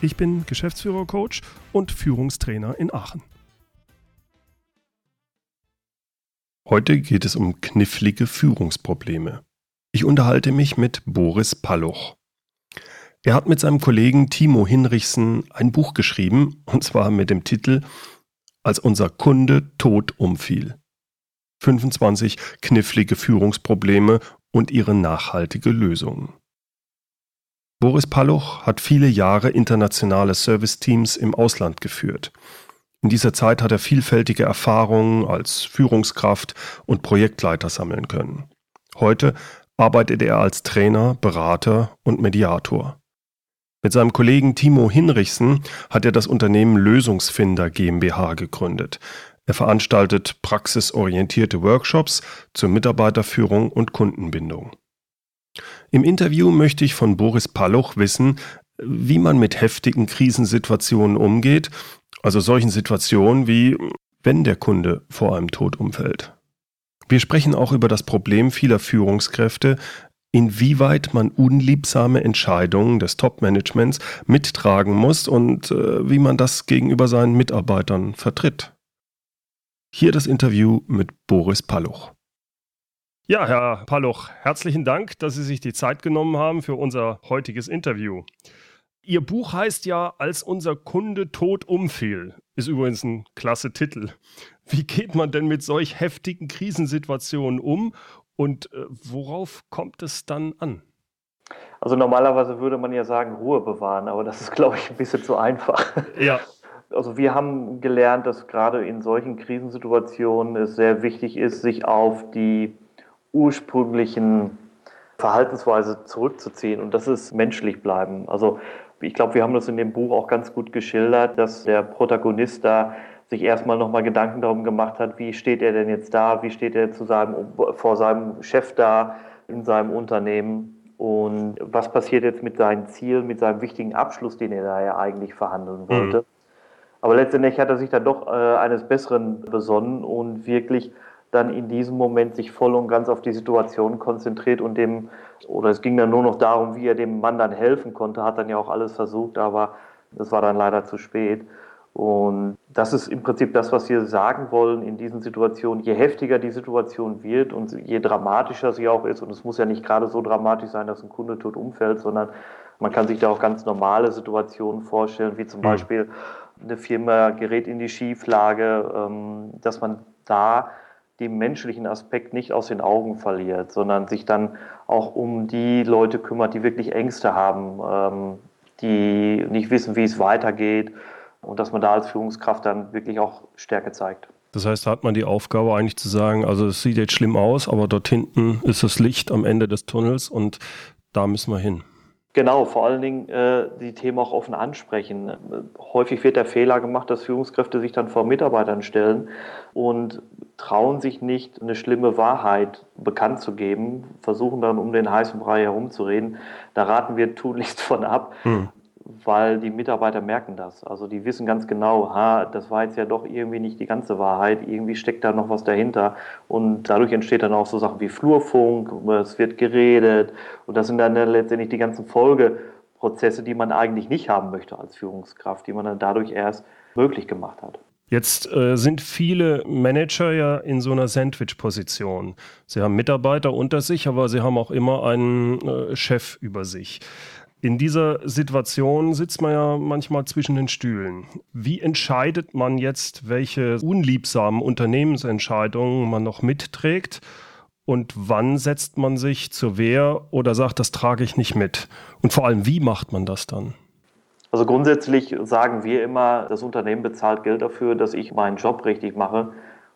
Ich bin Geschäftsführer-Coach und Führungstrainer in Aachen. Heute geht es um knifflige Führungsprobleme. Ich unterhalte mich mit Boris Palluch. Er hat mit seinem Kollegen Timo Hinrichsen ein Buch geschrieben, und zwar mit dem Titel Als unser Kunde tot umfiel. 25 knifflige Führungsprobleme und ihre nachhaltige Lösung. Boris Palluch hat viele Jahre internationale Serviceteams im Ausland geführt. In dieser Zeit hat er vielfältige Erfahrungen als Führungskraft und Projektleiter sammeln können. Heute arbeitet er als Trainer, Berater und Mediator. Mit seinem Kollegen Timo Hinrichsen hat er das Unternehmen Lösungsfinder GmbH gegründet. Er veranstaltet praxisorientierte Workshops zur Mitarbeiterführung und Kundenbindung. Im Interview möchte ich von Boris Palluch wissen, wie man mit heftigen Krisensituationen umgeht, also solchen Situationen wie wenn der Kunde vor einem Tod umfällt. Wir sprechen auch über das Problem vieler Führungskräfte, inwieweit man unliebsame Entscheidungen des Top-Managements mittragen muss und äh, wie man das gegenüber seinen Mitarbeitern vertritt. Hier das Interview mit Boris Palluch. Ja, Herr Palluch, herzlichen Dank, dass Sie sich die Zeit genommen haben für unser heutiges Interview. Ihr Buch heißt ja Als unser Kunde tot umfiel. Ist übrigens ein klasse Titel. Wie geht man denn mit solch heftigen Krisensituationen um und äh, worauf kommt es dann an? Also normalerweise würde man ja sagen, Ruhe bewahren, aber das ist, glaube ich, ein bisschen zu einfach. Ja. Also wir haben gelernt, dass gerade in solchen Krisensituationen es sehr wichtig ist, sich auf die ursprünglichen Verhaltensweise zurückzuziehen und das ist menschlich bleiben. Also ich glaube, wir haben das in dem Buch auch ganz gut geschildert, dass der Protagonist da sich erstmal nochmal Gedanken darum gemacht hat, wie steht er denn jetzt da, wie steht er zu seinem, vor seinem Chef da in seinem Unternehmen und was passiert jetzt mit seinen Zielen, mit seinem wichtigen Abschluss, den er da ja eigentlich verhandeln mhm. wollte. Mhm. Aber letztendlich hat er sich dann doch äh, eines Besseren besonnen und wirklich dann in diesem Moment sich voll und ganz auf die Situation konzentriert und dem, oder es ging dann nur noch darum, wie er dem Mann dann helfen konnte, hat dann ja auch alles versucht, aber das war dann leider zu spät. Und das ist im Prinzip das, was wir sagen wollen in diesen Situationen. Je heftiger die Situation wird und je dramatischer sie auch ist, und es muss ja nicht gerade so dramatisch sein, dass ein Kunde tot umfällt, sondern man kann sich da auch ganz normale Situationen vorstellen, wie zum mhm. Beispiel eine Firma gerät in die Schieflage, ähm, dass man da den menschlichen Aspekt nicht aus den Augen verliert, sondern sich dann auch um die Leute kümmert, die wirklich Ängste haben, ähm, die nicht wissen, wie es weitergeht und dass man da als Führungskraft dann wirklich auch Stärke zeigt. Das heißt, da hat man die Aufgabe eigentlich zu sagen, also es sieht jetzt schlimm aus, aber dort hinten ist das Licht am Ende des Tunnels und da müssen wir hin. Genau, vor allen Dingen äh, die Themen auch offen ansprechen. Häufig wird der Fehler gemacht, dass Führungskräfte sich dann vor Mitarbeitern stellen und trauen sich nicht, eine schlimme Wahrheit bekannt zu geben, versuchen dann um den heißen Brei herumzureden. Da raten wir tunlichst von ab. Hm weil die Mitarbeiter merken das. Also die wissen ganz genau, ha, das war jetzt ja doch irgendwie nicht die ganze Wahrheit, irgendwie steckt da noch was dahinter. Und dadurch entsteht dann auch so Sachen wie Flurfunk, es wird geredet und das sind dann letztendlich die ganzen Folgeprozesse, die man eigentlich nicht haben möchte als Führungskraft, die man dann dadurch erst möglich gemacht hat. Jetzt äh, sind viele Manager ja in so einer Sandwich-Position. Sie haben Mitarbeiter unter sich, aber sie haben auch immer einen äh, Chef über sich. In dieser Situation sitzt man ja manchmal zwischen den Stühlen. Wie entscheidet man jetzt, welche unliebsamen Unternehmensentscheidungen man noch mitträgt? Und wann setzt man sich zur Wehr oder sagt, das trage ich nicht mit? Und vor allem, wie macht man das dann? Also grundsätzlich sagen wir immer, das Unternehmen bezahlt Geld dafür, dass ich meinen Job richtig mache.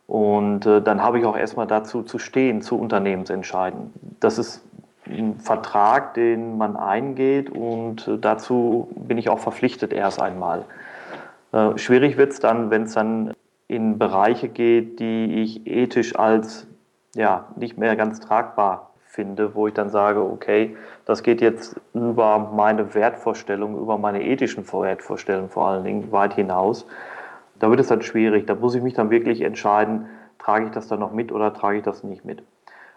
Und äh, dann habe ich auch erstmal dazu zu stehen, zu Unternehmensentscheiden. Das ist ein Vertrag, den man eingeht und dazu bin ich auch verpflichtet erst einmal. Äh, schwierig wird es dann, wenn es dann in Bereiche geht, die ich ethisch als ja, nicht mehr ganz tragbar finde, wo ich dann sage, okay, das geht jetzt über meine Wertvorstellung, über meine ethischen Wertvorstellungen vor allen Dingen weit hinaus. Da wird es dann schwierig. Da muss ich mich dann wirklich entscheiden, trage ich das dann noch mit oder trage ich das nicht mit.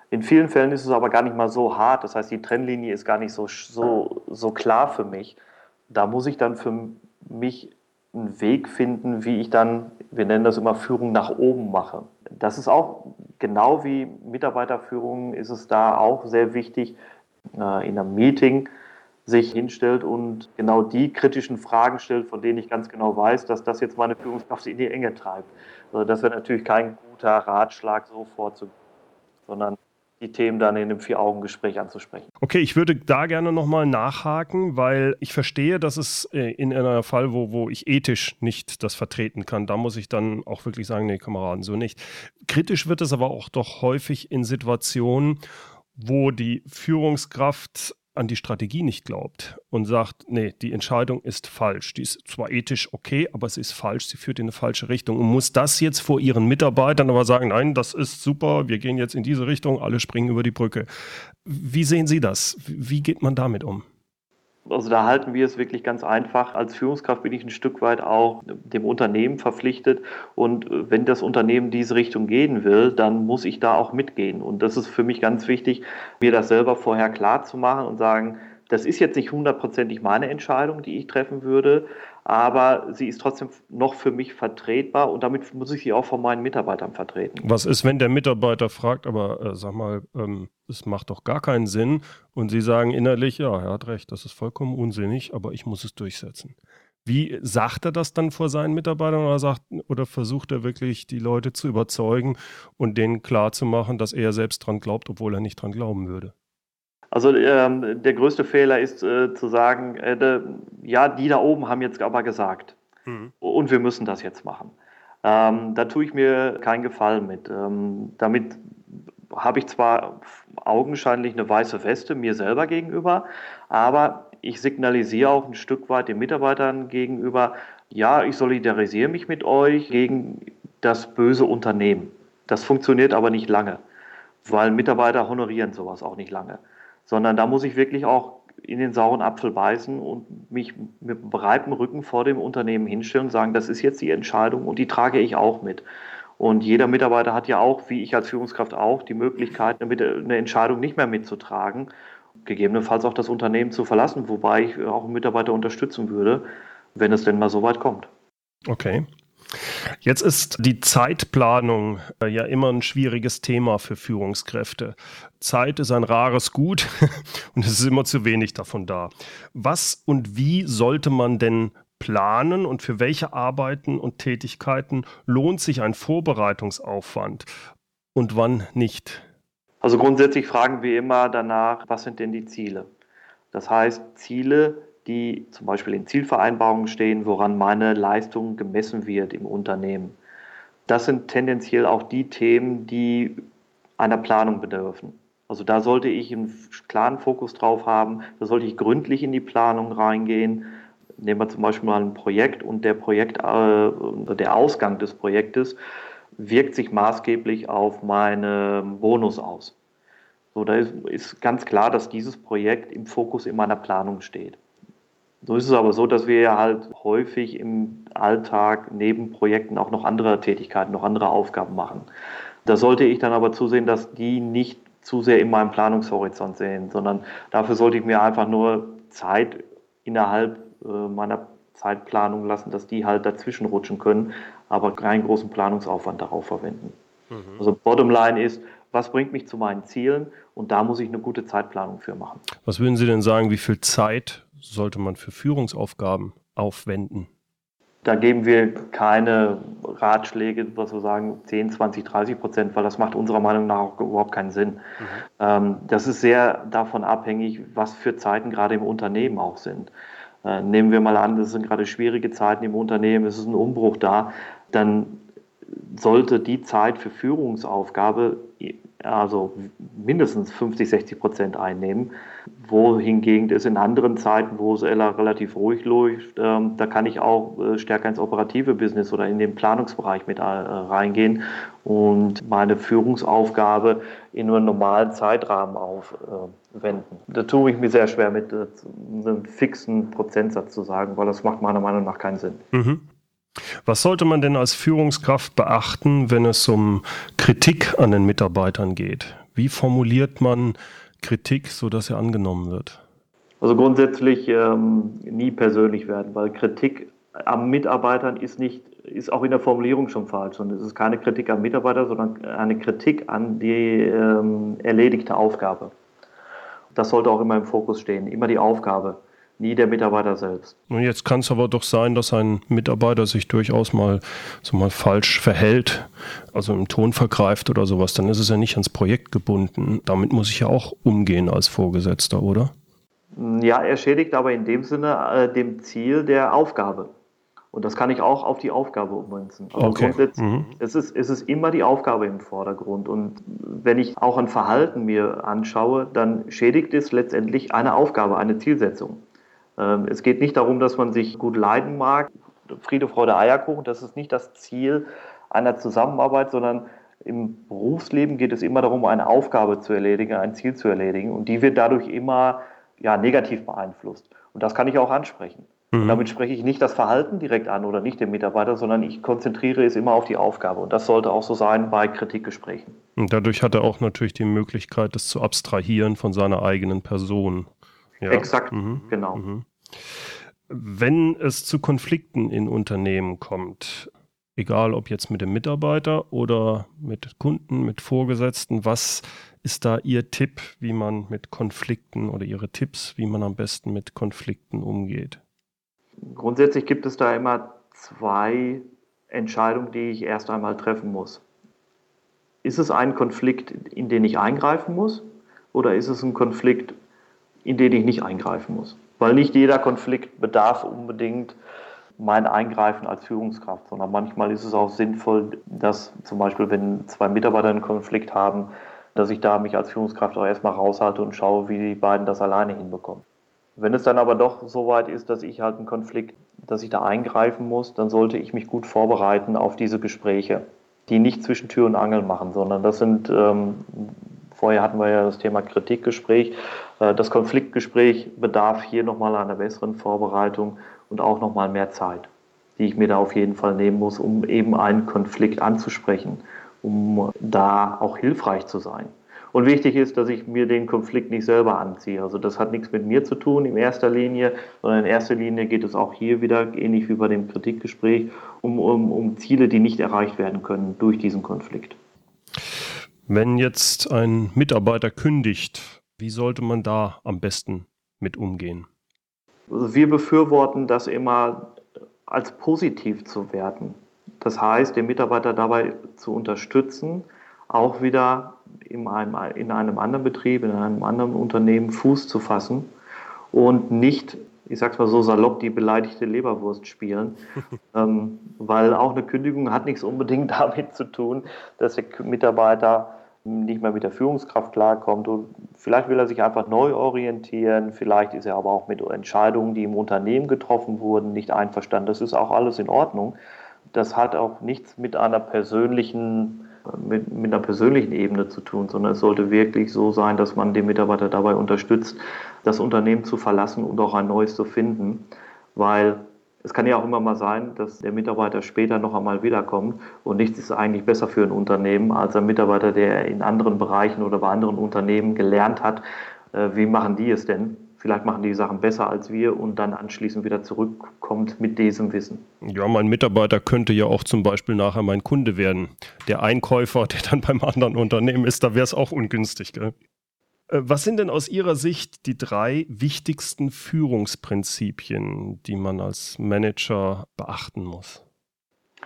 In vielen Fällen ist es aber gar nicht mal so hart. Das heißt, die Trennlinie ist gar nicht so, so, so klar für mich. Da muss ich dann für mich einen Weg finden, wie ich dann, wir nennen das immer Führung nach oben mache. Das ist auch genau wie Mitarbeiterführung ist es da auch sehr wichtig, äh, in einem Meeting sich hinstellt und genau die kritischen Fragen stellt, von denen ich ganz genau weiß, dass das jetzt meine Führungskraft in die Enge treibt. Also das wäre natürlich kein guter Ratschlag, so vorzugehen, sondern die Themen dann in einem Vier-Augen-Gespräch anzusprechen. Okay, ich würde da gerne nochmal nachhaken, weil ich verstehe, dass es äh, in einem Fall, wo, wo ich ethisch nicht das vertreten kann, da muss ich dann auch wirklich sagen, nee, Kameraden, so nicht. Kritisch wird es aber auch doch häufig in Situationen, wo die Führungskraft an die Strategie nicht glaubt und sagt, nee, die Entscheidung ist falsch. Die ist zwar ethisch okay, aber sie ist falsch, sie führt in eine falsche Richtung und muss das jetzt vor ihren Mitarbeitern aber sagen, nein, das ist super, wir gehen jetzt in diese Richtung, alle springen über die Brücke. Wie sehen Sie das? Wie geht man damit um? Also da halten wir es wirklich ganz einfach. Als Führungskraft bin ich ein Stück weit auch dem Unternehmen verpflichtet. Und wenn das Unternehmen diese Richtung gehen will, dann muss ich da auch mitgehen. Und das ist für mich ganz wichtig, mir das selber vorher klar zu machen und sagen, das ist jetzt nicht hundertprozentig meine Entscheidung, die ich treffen würde, aber sie ist trotzdem noch für mich vertretbar und damit muss ich sie auch von meinen Mitarbeitern vertreten. Was ist, wenn der Mitarbeiter fragt, aber äh, sag mal, ähm, es macht doch gar keinen Sinn und Sie sagen innerlich, ja, er hat recht, das ist vollkommen unsinnig, aber ich muss es durchsetzen. Wie sagt er das dann vor seinen Mitarbeitern oder, sagt, oder versucht er wirklich, die Leute zu überzeugen und denen klarzumachen, dass er selbst dran glaubt, obwohl er nicht dran glauben würde? Also ähm, der größte Fehler ist äh, zu sagen, äh, de, ja, die da oben haben jetzt aber gesagt mhm. und wir müssen das jetzt machen. Ähm, da tue ich mir keinen Gefallen mit. Ähm, damit habe ich zwar augenscheinlich eine weiße Weste mir selber gegenüber, aber ich signalisiere auch ein Stück weit den Mitarbeitern gegenüber, ja, ich solidarisiere mich mit euch gegen das böse Unternehmen. Das funktioniert aber nicht lange, weil Mitarbeiter honorieren sowas auch nicht lange sondern da muss ich wirklich auch in den sauren Apfel beißen und mich mit breiten Rücken vor dem Unternehmen hinstellen und sagen, das ist jetzt die Entscheidung und die trage ich auch mit. Und jeder Mitarbeiter hat ja auch, wie ich als Führungskraft auch, die Möglichkeit, eine Entscheidung nicht mehr mitzutragen, gegebenenfalls auch das Unternehmen zu verlassen, wobei ich auch einen Mitarbeiter unterstützen würde, wenn es denn mal so weit kommt. Okay. Jetzt ist die Zeitplanung äh, ja immer ein schwieriges Thema für Führungskräfte. Zeit ist ein rares Gut und es ist immer zu wenig davon da. Was und wie sollte man denn planen und für welche Arbeiten und Tätigkeiten lohnt sich ein Vorbereitungsaufwand und wann nicht? Also grundsätzlich fragen wir immer danach, was sind denn die Ziele? Das heißt, Ziele die zum Beispiel in Zielvereinbarungen stehen, woran meine Leistung gemessen wird im Unternehmen. Das sind tendenziell auch die Themen, die einer Planung bedürfen. Also da sollte ich einen klaren Fokus drauf haben, da sollte ich gründlich in die Planung reingehen. Nehmen wir zum Beispiel mal ein Projekt und der Projekt, äh, der Ausgang des Projektes wirkt sich maßgeblich auf meinen Bonus aus. So, da ist, ist ganz klar, dass dieses Projekt im Fokus in meiner Planung steht. So ist es aber so, dass wir halt häufig im Alltag neben Projekten auch noch andere Tätigkeiten, noch andere Aufgaben machen. Da sollte ich dann aber zusehen, dass die nicht zu sehr in meinem Planungshorizont sehen, sondern dafür sollte ich mir einfach nur Zeit innerhalb äh, meiner Zeitplanung lassen, dass die halt dazwischen rutschen können, aber keinen großen Planungsaufwand darauf verwenden. Mhm. Also Bottomline ist, was bringt mich zu meinen Zielen und da muss ich eine gute Zeitplanung für machen. Was würden Sie denn sagen, wie viel Zeit sollte man für Führungsaufgaben aufwenden? Da geben wir keine Ratschläge, was wir sagen, 10, 20, 30 Prozent, weil das macht unserer Meinung nach auch überhaupt keinen Sinn. Mhm. Ähm, das ist sehr davon abhängig, was für Zeiten gerade im Unternehmen auch sind. Äh, nehmen wir mal an, das sind gerade schwierige Zeiten im Unternehmen, es ist ein Umbruch da, dann sollte die Zeit für Führungsaufgabe also mindestens 50, 60 Prozent einnehmen. Wohingegen es in anderen Zeiten, wo es relativ ruhig läuft, ähm, da kann ich auch äh, stärker ins operative Business oder in den Planungsbereich mit äh, reingehen und meine Führungsaufgabe in einem normalen Zeitrahmen aufwenden. Da tue ich mir sehr schwer mit äh, einem fixen Prozentsatz zu sagen, weil das macht meiner Meinung nach keinen Sinn. Mhm. Was sollte man denn als Führungskraft beachten, wenn es um Kritik an den Mitarbeitern geht? Wie formuliert man Kritik, sodass er angenommen wird? Also grundsätzlich ähm, nie persönlich werden, weil Kritik am Mitarbeitern ist nicht, ist auch in der Formulierung schon falsch. Und es ist keine Kritik am Mitarbeiter, sondern eine Kritik an die ähm, erledigte Aufgabe. Das sollte auch immer im Fokus stehen, immer die Aufgabe nie der Mitarbeiter selbst. Und jetzt kann es aber doch sein, dass ein Mitarbeiter sich durchaus mal so mal falsch verhält, also im Ton vergreift oder sowas, dann ist es ja nicht ans Projekt gebunden. Damit muss ich ja auch umgehen als Vorgesetzter, oder? Ja, er schädigt aber in dem Sinne äh, dem Ziel der Aufgabe. Und das kann ich auch auf die Aufgabe ummünzen. Also okay. Mhm. Es, ist, es ist immer die Aufgabe im Vordergrund. Und wenn ich auch ein Verhalten mir anschaue, dann schädigt es letztendlich eine Aufgabe, eine Zielsetzung. Ähm, es geht nicht darum, dass man sich gut leiden mag. Friede, Freude, Eierkuchen, das ist nicht das Ziel einer Zusammenarbeit, sondern im Berufsleben geht es immer darum, eine Aufgabe zu erledigen, ein Ziel zu erledigen. Und die wird dadurch immer ja, negativ beeinflusst. Und das kann ich auch ansprechen. Mhm. Damit spreche ich nicht das Verhalten direkt an oder nicht den Mitarbeiter, sondern ich konzentriere es immer auf die Aufgabe. Und das sollte auch so sein bei Kritikgesprächen. Und dadurch hat er auch natürlich die Möglichkeit, das zu abstrahieren von seiner eigenen Person. Ja. Exakt, mhm. genau. Mhm. Wenn es zu Konflikten in Unternehmen kommt, egal ob jetzt mit dem Mitarbeiter oder mit Kunden, mit Vorgesetzten, was ist da Ihr Tipp, wie man mit Konflikten oder Ihre Tipps, wie man am besten mit Konflikten umgeht? Grundsätzlich gibt es da immer zwei Entscheidungen, die ich erst einmal treffen muss. Ist es ein Konflikt, in den ich eingreifen muss, oder ist es ein Konflikt, in den ich nicht eingreifen muss. Weil nicht jeder Konflikt bedarf unbedingt mein Eingreifen als Führungskraft, sondern manchmal ist es auch sinnvoll, dass zum Beispiel, wenn zwei Mitarbeiter einen Konflikt haben, dass ich da mich als Führungskraft auch erstmal raushalte und schaue, wie die beiden das alleine hinbekommen. Wenn es dann aber doch so weit ist, dass ich halt einen Konflikt, dass ich da eingreifen muss, dann sollte ich mich gut vorbereiten auf diese Gespräche, die nicht zwischen Tür und Angel machen, sondern das sind ähm, Vorher hatten wir ja das Thema Kritikgespräch. Äh, das Konfliktgespräch bedarf hier nochmal einer besseren Vorbereitung und auch nochmal mehr Zeit, die ich mir da auf jeden Fall nehmen muss, um eben einen Konflikt anzusprechen, um da auch hilfreich zu sein. Und wichtig ist, dass ich mir den Konflikt nicht selber anziehe. Also das hat nichts mit mir zu tun in erster Linie, sondern in erster Linie geht es auch hier wieder, ähnlich wie bei dem Kritikgespräch, um, um, um Ziele, die nicht erreicht werden können durch diesen Konflikt. Wenn jetzt ein Mitarbeiter kündigt, wie sollte man da am besten mit umgehen? Also wir befürworten das immer als positiv zu werten. Das heißt, den Mitarbeiter dabei zu unterstützen, auch wieder in einem, in einem anderen Betrieb, in einem anderen Unternehmen Fuß zu fassen und nicht, ich sag's mal so salopp, die beleidigte Leberwurst spielen, ähm, weil auch eine Kündigung hat nichts unbedingt damit zu tun, dass der Mitarbeiter nicht mehr mit der Führungskraft klarkommt. Und vielleicht will er sich einfach neu orientieren, vielleicht ist er aber auch mit Entscheidungen, die im Unternehmen getroffen wurden, nicht einverstanden. Das ist auch alles in Ordnung. Das hat auch nichts mit einer persönlichen, mit, mit einer persönlichen Ebene zu tun, sondern es sollte wirklich so sein, dass man den Mitarbeiter dabei unterstützt, das Unternehmen zu verlassen und auch ein neues zu finden. Weil es kann ja auch immer mal sein, dass der Mitarbeiter später noch einmal wiederkommt und nichts ist eigentlich besser für ein Unternehmen als ein Mitarbeiter, der in anderen Bereichen oder bei anderen Unternehmen gelernt hat, äh, wie machen die es denn? Vielleicht machen die Sachen besser als wir und dann anschließend wieder zurückkommt mit diesem Wissen. Ja, mein Mitarbeiter könnte ja auch zum Beispiel nachher mein Kunde werden. Der Einkäufer, der dann beim anderen Unternehmen ist, da wäre es auch ungünstig. Gell? Äh, was sind denn aus Ihrer Sicht die drei wichtigsten Führungsprinzipien, die man als Manager beachten muss?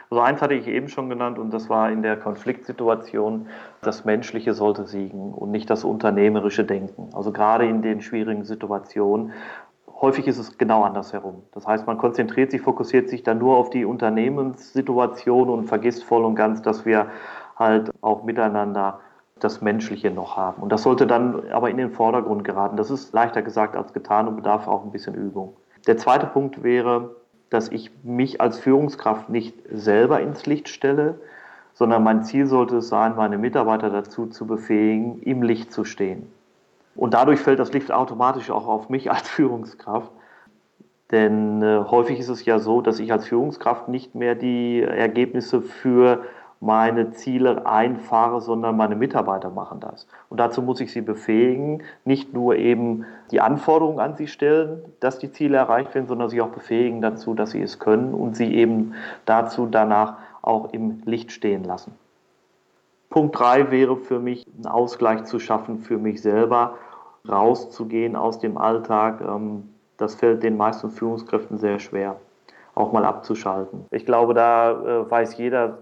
Also eins hatte ich eben schon genannt und das war in der Konfliktsituation, das Menschliche sollte siegen und nicht das unternehmerische Denken. Also gerade in den schwierigen Situationen. Häufig ist es genau andersherum. Das heißt, man konzentriert sich, fokussiert sich dann nur auf die Unternehmenssituation und vergisst voll und ganz, dass wir halt auch miteinander das Menschliche noch haben. Und das sollte dann aber in den Vordergrund geraten. Das ist leichter gesagt als getan und bedarf auch ein bisschen Übung. Der zweite Punkt wäre, dass ich mich als Führungskraft nicht selber ins Licht stelle, sondern mein Ziel sollte es sein, meine Mitarbeiter dazu zu befähigen, im Licht zu stehen. Und dadurch fällt das Licht automatisch auch auf mich als Führungskraft. Denn äh, häufig ist es ja so, dass ich als Führungskraft nicht mehr die Ergebnisse für meine Ziele einfahre, sondern meine Mitarbeiter machen das. Und dazu muss ich sie befähigen, nicht nur eben die Anforderungen an sie stellen, dass die Ziele erreicht werden, sondern sie auch befähigen dazu, dass sie es können und sie eben dazu danach auch im Licht stehen lassen. Punkt 3 wäre für mich, einen Ausgleich zu schaffen für mich selber, rauszugehen aus dem Alltag. Ähm, das fällt den meisten Führungskräften sehr schwer, auch mal abzuschalten. Ich glaube, da äh, weiß jeder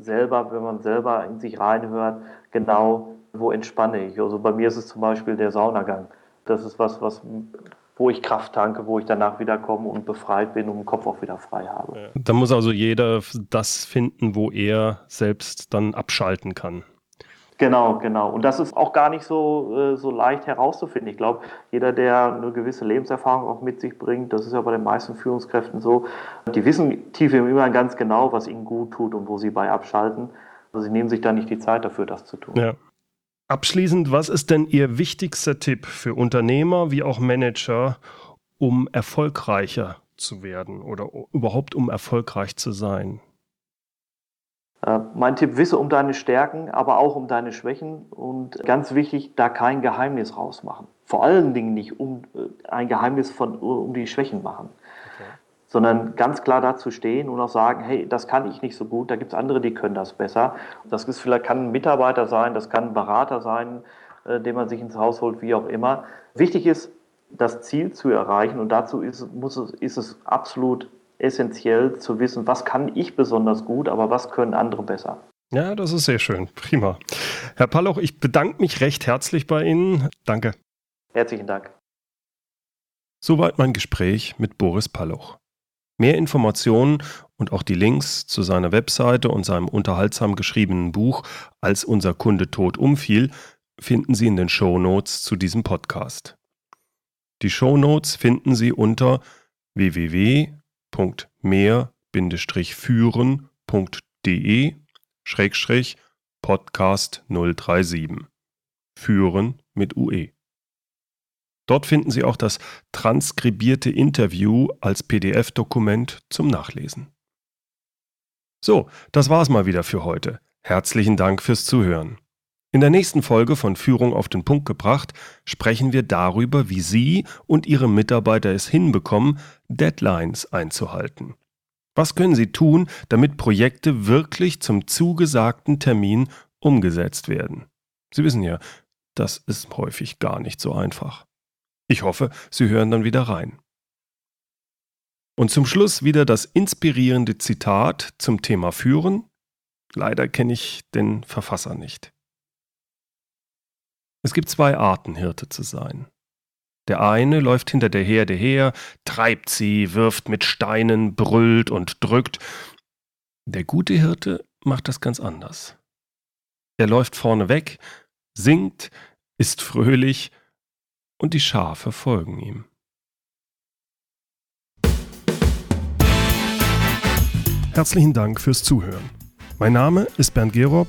selber, wenn man selber in sich reinhört, genau, wo entspanne ich. Also bei mir ist es zum Beispiel der Saunagang. Das ist was, was wo ich Kraft tanke, wo ich danach wieder komme und befreit bin und den Kopf auch wieder frei habe. Da muss also jeder das finden, wo er selbst dann abschalten kann. Genau, genau. Und das ist auch gar nicht so, äh, so leicht herauszufinden. Ich glaube, jeder, der eine gewisse Lebenserfahrung auch mit sich bringt, das ist ja bei den meisten Führungskräften so, die wissen tief im Inneren ganz genau, was ihnen gut tut und wo sie bei abschalten. Also sie nehmen sich da nicht die Zeit dafür, das zu tun. Ja. Abschließend, was ist denn Ihr wichtigster Tipp für Unternehmer wie auch Manager, um erfolgreicher zu werden oder überhaupt um erfolgreich zu sein? Äh, mein Tipp, wisse um deine Stärken, aber auch um deine Schwächen und ganz wichtig, da kein Geheimnis rausmachen. Vor allen Dingen nicht um äh, ein Geheimnis von um die Schwächen machen, okay. sondern ganz klar dazu stehen und auch sagen, hey, das kann ich nicht so gut, da gibt es andere, die können das besser. Das ist vielleicht kann ein Mitarbeiter sein, das kann ein Berater sein, äh, den man sich ins Haus holt, wie auch immer. Wichtig ist, das Ziel zu erreichen und dazu ist, muss es, ist es absolut essentiell zu wissen, was kann ich besonders gut, aber was können andere besser. Ja, das ist sehr schön. Prima. Herr Palloch, ich bedanke mich recht herzlich bei Ihnen. Danke. Herzlichen Dank. Soweit mein Gespräch mit Boris Palloch. Mehr Informationen und auch die Links zu seiner Webseite und seinem unterhaltsam geschriebenen Buch Als unser Kunde tot umfiel finden Sie in den Show Notes zu diesem Podcast. Die Show Notes finden Sie unter www mehr-führen.de Schrägstrich Podcast 037. Führen mit UE. Dort finden Sie auch das transkribierte Interview als PDF-Dokument zum Nachlesen. So, das war's mal wieder für heute. Herzlichen Dank fürs Zuhören. In der nächsten Folge von Führung auf den Punkt gebracht sprechen wir darüber, wie Sie und Ihre Mitarbeiter es hinbekommen, Deadlines einzuhalten. Was können Sie tun, damit Projekte wirklich zum zugesagten Termin umgesetzt werden? Sie wissen ja, das ist häufig gar nicht so einfach. Ich hoffe, Sie hören dann wieder rein. Und zum Schluss wieder das inspirierende Zitat zum Thema Führen. Leider kenne ich den Verfasser nicht. Es gibt zwei Arten, Hirte zu sein. Der eine läuft hinter der Herde her, treibt sie, wirft mit Steinen, brüllt und drückt. Der gute Hirte macht das ganz anders. Er läuft vorne weg, singt, ist fröhlich und die Schafe folgen ihm. Herzlichen Dank fürs Zuhören. Mein Name ist Bernd Gerob